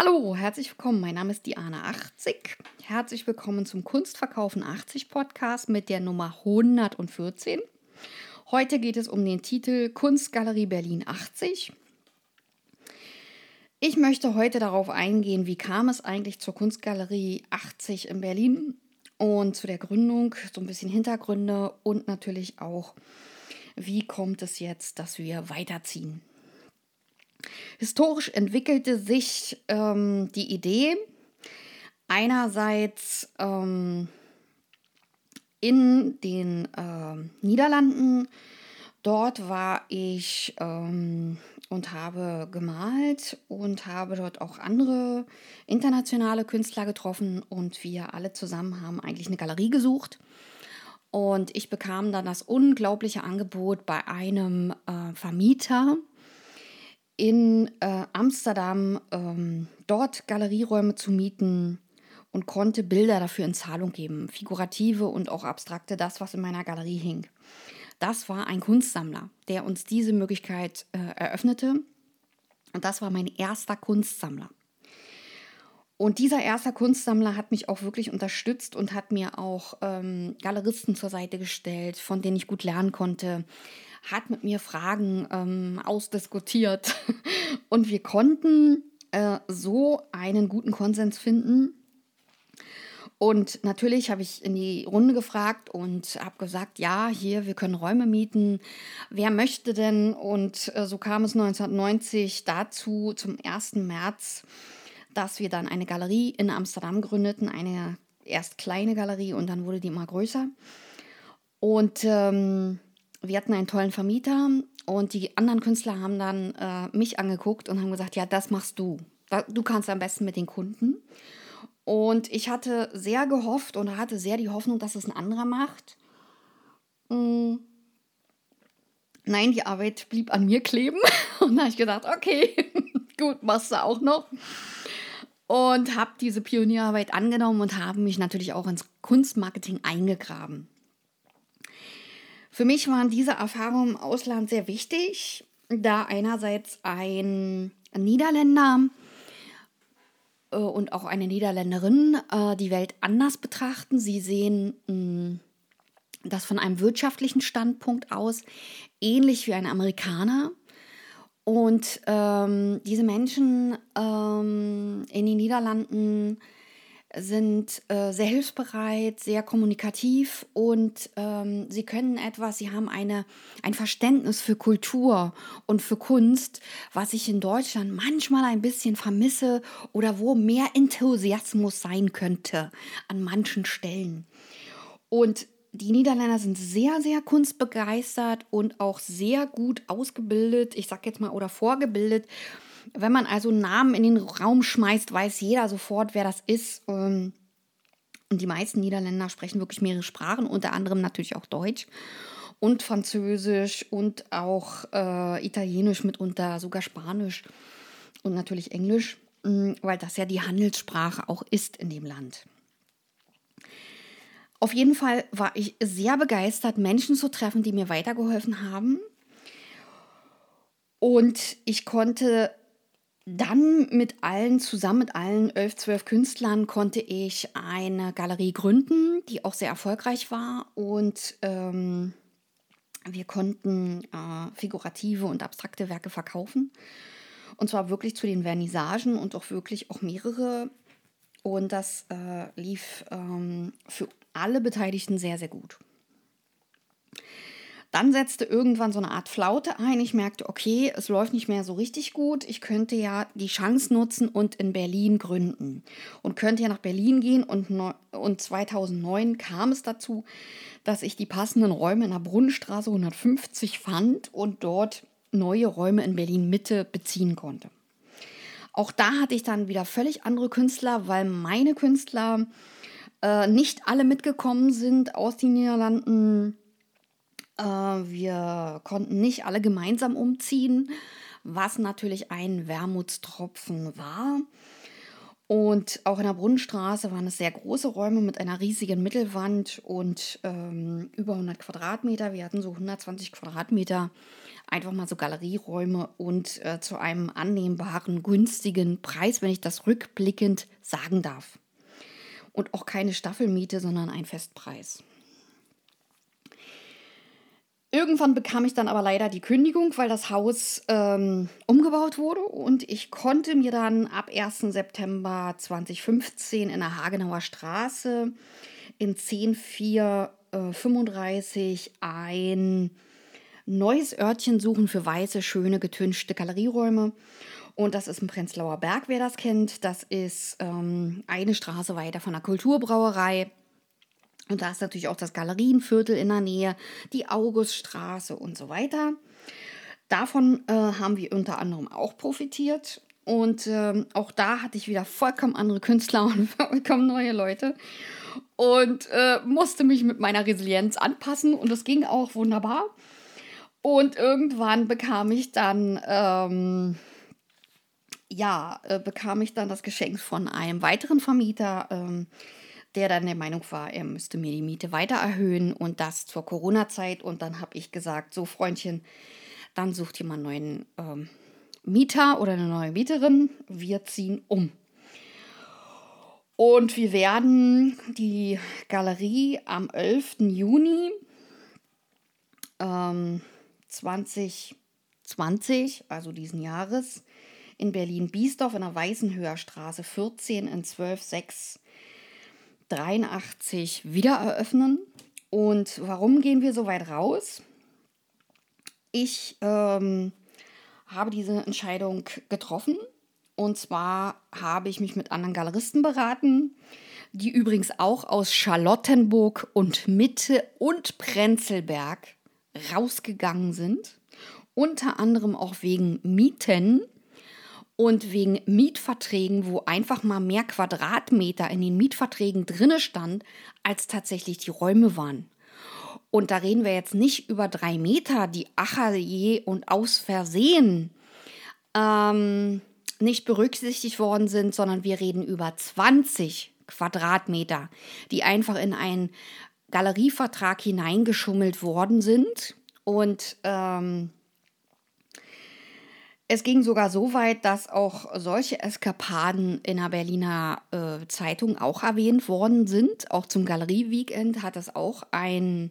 Hallo, herzlich willkommen. Mein Name ist Diana80. Herzlich willkommen zum Kunstverkaufen 80 Podcast mit der Nummer 114. Heute geht es um den Titel Kunstgalerie Berlin 80. Ich möchte heute darauf eingehen, wie kam es eigentlich zur Kunstgalerie 80 in Berlin und zu der Gründung, so ein bisschen Hintergründe und natürlich auch, wie kommt es jetzt, dass wir weiterziehen. Historisch entwickelte sich ähm, die Idee einerseits ähm, in den äh, Niederlanden. Dort war ich ähm, und habe gemalt und habe dort auch andere internationale Künstler getroffen und wir alle zusammen haben eigentlich eine Galerie gesucht. Und ich bekam dann das unglaubliche Angebot bei einem äh, Vermieter, in äh, Amsterdam ähm, dort Galerieräume zu mieten und konnte Bilder dafür in Zahlung geben, figurative und auch abstrakte, das, was in meiner Galerie hing. Das war ein Kunstsammler, der uns diese Möglichkeit äh, eröffnete. Und das war mein erster Kunstsammler. Und dieser erste Kunstsammler hat mich auch wirklich unterstützt und hat mir auch ähm, Galeristen zur Seite gestellt, von denen ich gut lernen konnte, hat mit mir Fragen ähm, ausdiskutiert und wir konnten äh, so einen guten Konsens finden. Und natürlich habe ich in die Runde gefragt und habe gesagt, ja, hier, wir können Räume mieten. Wer möchte denn? Und äh, so kam es 1990 dazu, zum 1. März, dass wir dann eine Galerie in Amsterdam gründeten, eine erst kleine Galerie und dann wurde die immer größer. Und ähm, wir hatten einen tollen Vermieter und die anderen Künstler haben dann äh, mich angeguckt und haben gesagt, ja, das machst du. Du kannst am besten mit den Kunden. Und ich hatte sehr gehofft und hatte sehr die Hoffnung, dass es ein anderer macht. Mhm. Nein, die Arbeit blieb an mir kleben. Und da habe ich gedacht, okay, gut, machst du auch noch. Und habe diese Pionierarbeit angenommen und habe mich natürlich auch ins Kunstmarketing eingegraben. Für mich waren diese Erfahrungen im Ausland sehr wichtig, da einerseits ein Niederländer äh, und auch eine Niederländerin äh, die Welt anders betrachten. Sie sehen mh, mm, das von einem wirtschaftlichen Standpunkt aus, ähnlich wie ein Amerikaner. Und ähm, diese Menschen ähm, in den Niederlanden sind äh, sehr hilfsbereit, sehr kommunikativ und ähm, sie können etwas, sie haben eine, ein Verständnis für Kultur und für Kunst, was ich in Deutschland manchmal ein bisschen vermisse oder wo mehr Enthusiasmus sein könnte an manchen Stellen. Und die Niederländer sind sehr, sehr kunstbegeistert und auch sehr gut ausgebildet, ich sag jetzt mal, oder vorgebildet wenn man also Namen in den Raum schmeißt, weiß jeder sofort, wer das ist. Ähm, und die meisten Niederländer sprechen wirklich mehrere Sprachen, unter anderem natürlich auch Deutsch und Französisch und auch äh, Italienisch mitunter, sogar Spanisch und natürlich Englisch, mm, weil das ja die Handelssprache auch ist in dem Land. Auf jeden Fall war ich sehr begeistert, Menschen zu treffen, die mir weitergeholfen haben. Und ich konnte dann mit allen, zusammen mit allen elf, zwölf Künstlern, konnte ich eine Galerie gründen, die auch sehr erfolgreich war. Und ähm, wir konnten äh, figurative und abstrakte Werke verkaufen. Und zwar wirklich zu den Vernissagen und auch wirklich auch mehrere. Und das äh, lief ähm, für alle Beteiligten sehr, sehr gut. Dann setzte irgendwann so eine Art Flaute ein. Ich merkte, okay, es läuft nicht mehr so richtig gut. Ich könnte ja die Chance nutzen und in Berlin gründen. Und könnte ja nach Berlin gehen. Und, und 2009 kam es dazu, dass ich die passenden Räume in der Brunnenstraße 150 fand und dort neue Räume in Berlin Mitte beziehen konnte. Auch da hatte ich dann wieder völlig andere Künstler, weil meine Künstler äh, nicht alle mitgekommen sind aus den Niederlanden wir konnten nicht alle gemeinsam umziehen, was natürlich ein Wermutstropfen war. Und auch in der Brunnenstraße waren es sehr große Räume mit einer riesigen Mittelwand und ähm, über 100 Quadratmeter. Wir hatten so 120 Quadratmeter, einfach mal so Galerieräume und äh, zu einem annehmbaren, günstigen Preis, wenn ich das rückblickend sagen darf. Und auch keine Staffelmiete, sondern ein Festpreis. Irgendwann bekam ich dann aber leider die Kündigung, weil das Haus ähm, umgebaut wurde und ich konnte mir dann ab 1. September 2015 in der Hagenauer Straße in 10435 äh, ein neues Örtchen suchen für weiße, schöne, getünchte Galerieräume. Und das ist im Prenzlauer Berg, wer das kennt. Das ist ähm, eine Straße weiter von der Kulturbrauerei. Und da ist natürlich auch das Galerienviertel in der Nähe, die Auguststraße und so weiter. Davon äh, haben wir unter anderem auch profitiert. Und äh, auch da hatte ich wieder vollkommen andere Künstler und vollkommen neue Leute. Und äh, musste mich mit meiner Resilienz anpassen. Und das ging auch wunderbar. Und irgendwann bekam ich dann, ähm, ja, äh, bekam ich dann das Geschenk von einem weiteren Vermieter. Ähm, der dann der Meinung war, er müsste mir die Miete weiter erhöhen und das zur Corona-Zeit. Und dann habe ich gesagt, so Freundchen, dann sucht ihr mal einen neuen ähm, Mieter oder eine neue Mieterin. Wir ziehen um. Und wir werden die Galerie am 11. Juni ähm, 2020, also diesen Jahres, in Berlin-Biesdorf in der Weißenhöher Straße 14 in 126 83 wieder eröffnen. Und warum gehen wir so weit raus? Ich ähm, habe diese Entscheidung getroffen. Und zwar habe ich mich mit anderen Galeristen beraten, die übrigens auch aus Charlottenburg und Mitte und Prenzlberg rausgegangen sind. Unter anderem auch wegen Mieten und wegen Mietverträgen, wo einfach mal mehr Quadratmeter in den Mietverträgen drinne stand, als tatsächlich die Räume waren. Und da reden wir jetzt nicht über drei Meter, die acher je und aus Versehen ähm, nicht berücksichtigt worden sind, sondern wir reden über 20 Quadratmeter, die einfach in einen Galerievertrag hineingeschummelt worden sind. Und ähm, es ging sogar so weit, dass auch solche Eskapaden in der Berliner äh, Zeitung auch erwähnt worden sind. Auch zum Galerie-Weekend hat es auch ein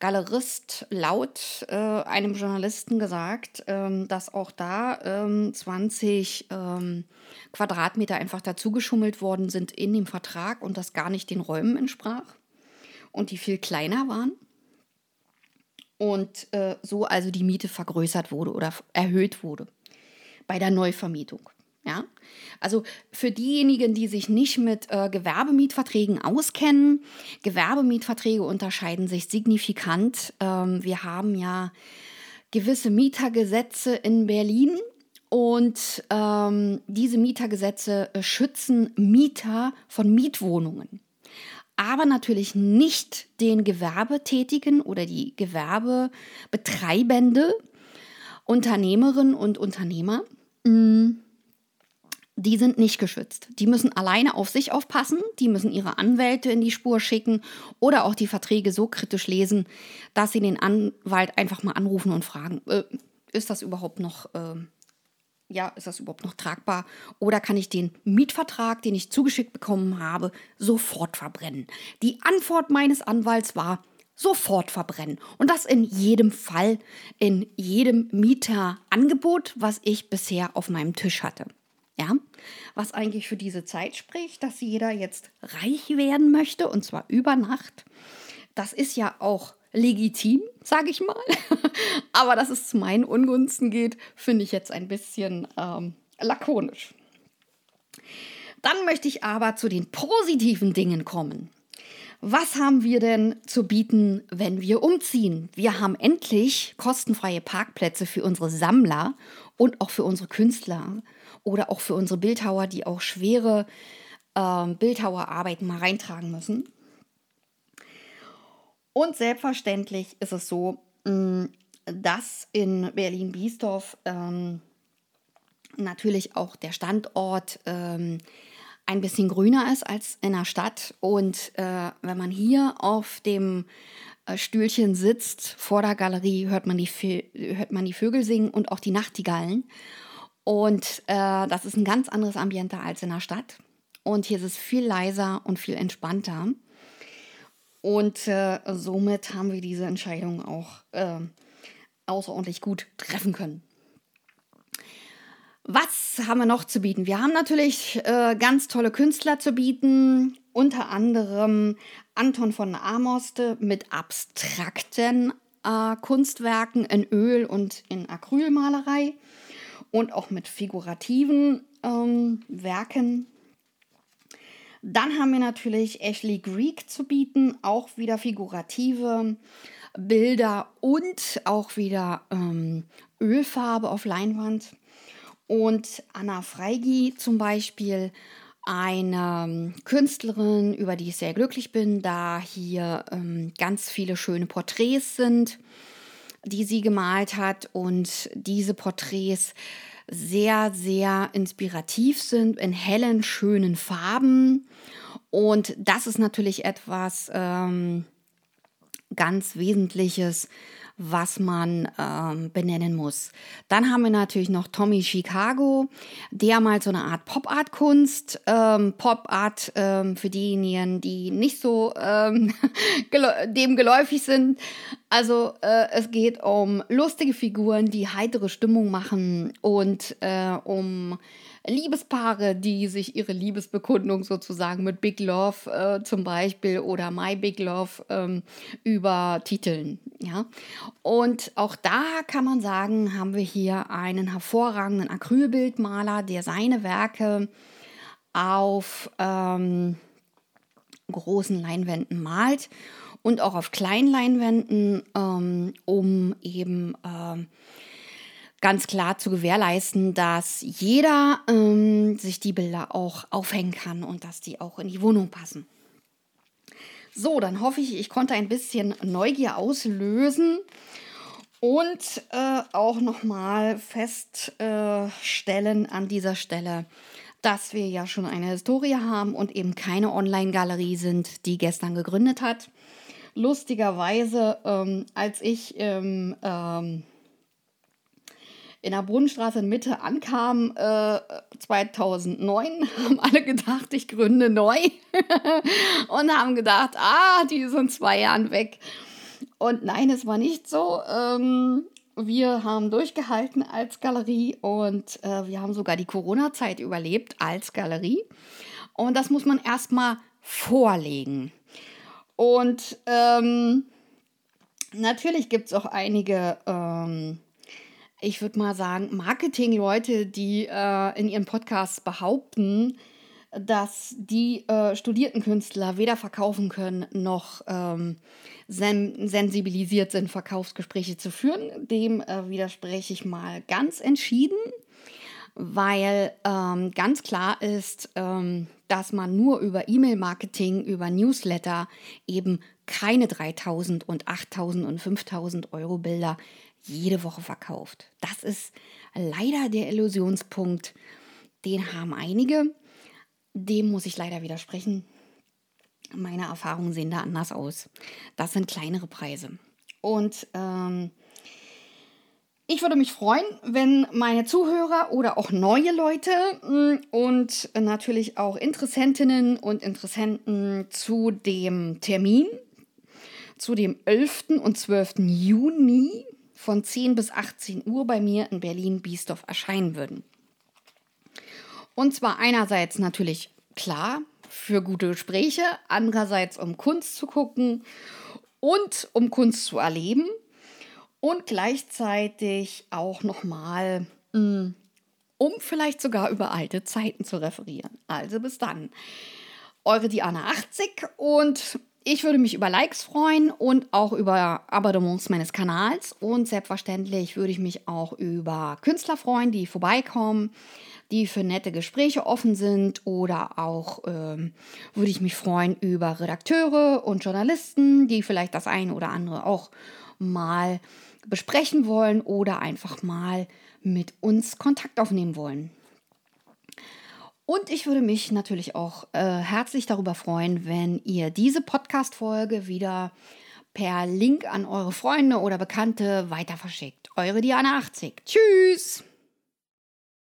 Galerist laut äh, einem Journalisten gesagt, ähm, dass auch da ähm, 20 ähm, Quadratmeter einfach dazugeschummelt worden sind in dem Vertrag und das gar nicht den Räumen entsprach und die viel kleiner waren und äh, so also die Miete vergrößert wurde oder erhöht wurde bei der Neuvermietung. Ja? Also für diejenigen, die sich nicht mit äh, Gewerbemietverträgen auskennen, Gewerbemietverträge unterscheiden sich signifikant. Ähm, wir haben ja gewisse Mietergesetze in Berlin und ähm, diese Mietergesetze äh, schützen Mieter von Mietwohnungen aber natürlich nicht den Gewerbetätigen oder die Gewerbebetreibende, Unternehmerinnen und Unternehmer. Mm, die sind nicht geschützt. Die müssen alleine auf sich aufpassen, die müssen ihre Anwälte in die Spur schicken oder auch die Verträge so kritisch lesen, dass sie den Anwalt einfach mal anrufen und fragen, äh, ist das überhaupt noch äh, ja, ist das überhaupt noch tragbar? Oder kann ich den Mietvertrag, den ich zugeschickt bekommen habe, sofort verbrennen? Die Antwort meines Anwalts war, sofort verbrennen. Und das in jedem Fall, in jedem Mieterangebot, was ich bisher auf meinem Tisch hatte. Ja, was eigentlich für diese Zeit spricht, dass jeder jetzt reich werden möchte und zwar über Nacht. Das ist ja auch legitim, sage ich mal. Aber dass es zu meinen Ungunsten geht, finde ich jetzt ein bisschen ähm, lakonisch. Dann möchte ich aber zu den positiven Dingen kommen. Was haben wir denn zu bieten, wenn wir umziehen? Wir haben endlich kostenfreie Parkplätze für unsere Sammler und auch für unsere Künstler oder auch für unsere Bildhauer, die auch schwere äh, Bildhauerarbeiten mal reintragen müssen. Und selbstverständlich ist es so, mm, dass in Berlin-Biesdorf ähm, natürlich auch der Standort ähm, ein bisschen grüner ist als in der Stadt. Und äh, wenn man hier auf dem äh, Stühlchen sitzt vor der Galerie, hört man, die, hört man die Vögel singen und auch die Nachtigallen. Und äh, das ist ein ganz anderes Ambiente als in der Stadt. Und hier ist es viel leiser und viel entspannter. Und äh, somit haben wir diese Entscheidung auch äh, außerordentlich gut treffen können. Was haben wir noch zu bieten? Wir haben natürlich äh, ganz tolle Künstler zu bieten, unter anderem Anton von Amoste mit abstrakten äh, Kunstwerken in Öl und in Acrylmalerei und auch mit figurativen ähm, Werken. Dann haben wir natürlich Ashley Greek zu bieten, auch wieder figurative Bilder und auch wieder ähm, Ölfarbe auf Leinwand. Und Anna Freigi zum Beispiel, eine ähm, Künstlerin, über die ich sehr glücklich bin, da hier ähm, ganz viele schöne Porträts sind, die sie gemalt hat. Und diese Porträts sehr, sehr inspirativ sind in hellen, schönen Farben. Und das ist natürlich etwas ähm, ganz Wesentliches, was man ähm, benennen muss. Dann haben wir natürlich noch Tommy Chicago, der mal so eine Art Pop-Art-Kunst, ähm, Pop-Art ähm, für diejenigen, die nicht so ähm, dem geläufig sind. Also äh, es geht um lustige Figuren, die heitere Stimmung machen und äh, um Liebespaare, die sich ihre Liebesbekundung sozusagen mit Big Love äh, zum Beispiel oder My Big Love ähm, übertiteln. Ja? Und auch da kann man sagen, haben wir hier einen hervorragenden Acrylbildmaler, der seine Werke auf ähm, großen Leinwänden malt und auch auf kleinen Leinwänden, ähm, um eben ähm, ganz klar zu gewährleisten, dass jeder ähm, sich die Bilder auch aufhängen kann und dass die auch in die Wohnung passen. So, dann hoffe ich, ich konnte ein bisschen Neugier auslösen und äh, auch nochmal feststellen äh, an dieser Stelle, dass wir ja schon eine Historie haben und eben keine Online-Galerie sind, die gestern gegründet hat. Lustigerweise, ähm, als ich im ähm, in der Brunnenstraße in Mitte ankam, äh, 2009, haben alle gedacht, ich gründe neu und haben gedacht, ah, die sind zwei Jahren weg. Und nein, es war nicht so. Ähm, wir haben durchgehalten als Galerie und äh, wir haben sogar die Corona-Zeit überlebt als Galerie. Und das muss man erstmal vorlegen. Und ähm, natürlich gibt es auch einige ähm, ich würde mal sagen, Marketing-Leute, die äh, in ihren Podcasts behaupten, dass die äh, studierten Künstler weder verkaufen können noch ähm, sen sensibilisiert sind, Verkaufsgespräche zu führen. Dem äh, widerspreche ich mal ganz entschieden, weil ähm, ganz klar ist, ähm, dass man nur über E-Mail-Marketing, über Newsletter eben keine 3000 und 8000 und 5000 Euro Bilder jede Woche verkauft. Das ist leider der Illusionspunkt. Den haben einige. Dem muss ich leider widersprechen. Meine Erfahrungen sehen da anders aus. Das sind kleinere Preise. Und ähm, ich würde mich freuen, wenn meine Zuhörer oder auch neue Leute mm, und natürlich auch Interessentinnen und Interessenten zu dem Termin, zu dem 11. und 12. Juni von 10 bis 18 Uhr bei mir in Berlin-Biesdorf erscheinen würden. Und zwar einerseits natürlich klar für gute Gespräche, andererseits um Kunst zu gucken und um Kunst zu erleben und gleichzeitig auch nochmal, hm, um vielleicht sogar über alte Zeiten zu referieren. Also bis dann. Eure Diana 80 und ich würde mich über Likes freuen und auch über Abonnements meines Kanals. Und selbstverständlich würde ich mich auch über Künstler freuen, die vorbeikommen, die für nette Gespräche offen sind. Oder auch ähm, würde ich mich freuen über Redakteure und Journalisten, die vielleicht das eine oder andere auch mal besprechen wollen oder einfach mal mit uns Kontakt aufnehmen wollen. Und ich würde mich natürlich auch äh, herzlich darüber freuen, wenn ihr diese Podcast-Folge wieder per Link an eure Freunde oder Bekannte weiter verschickt. Eure Diana 80. Tschüss!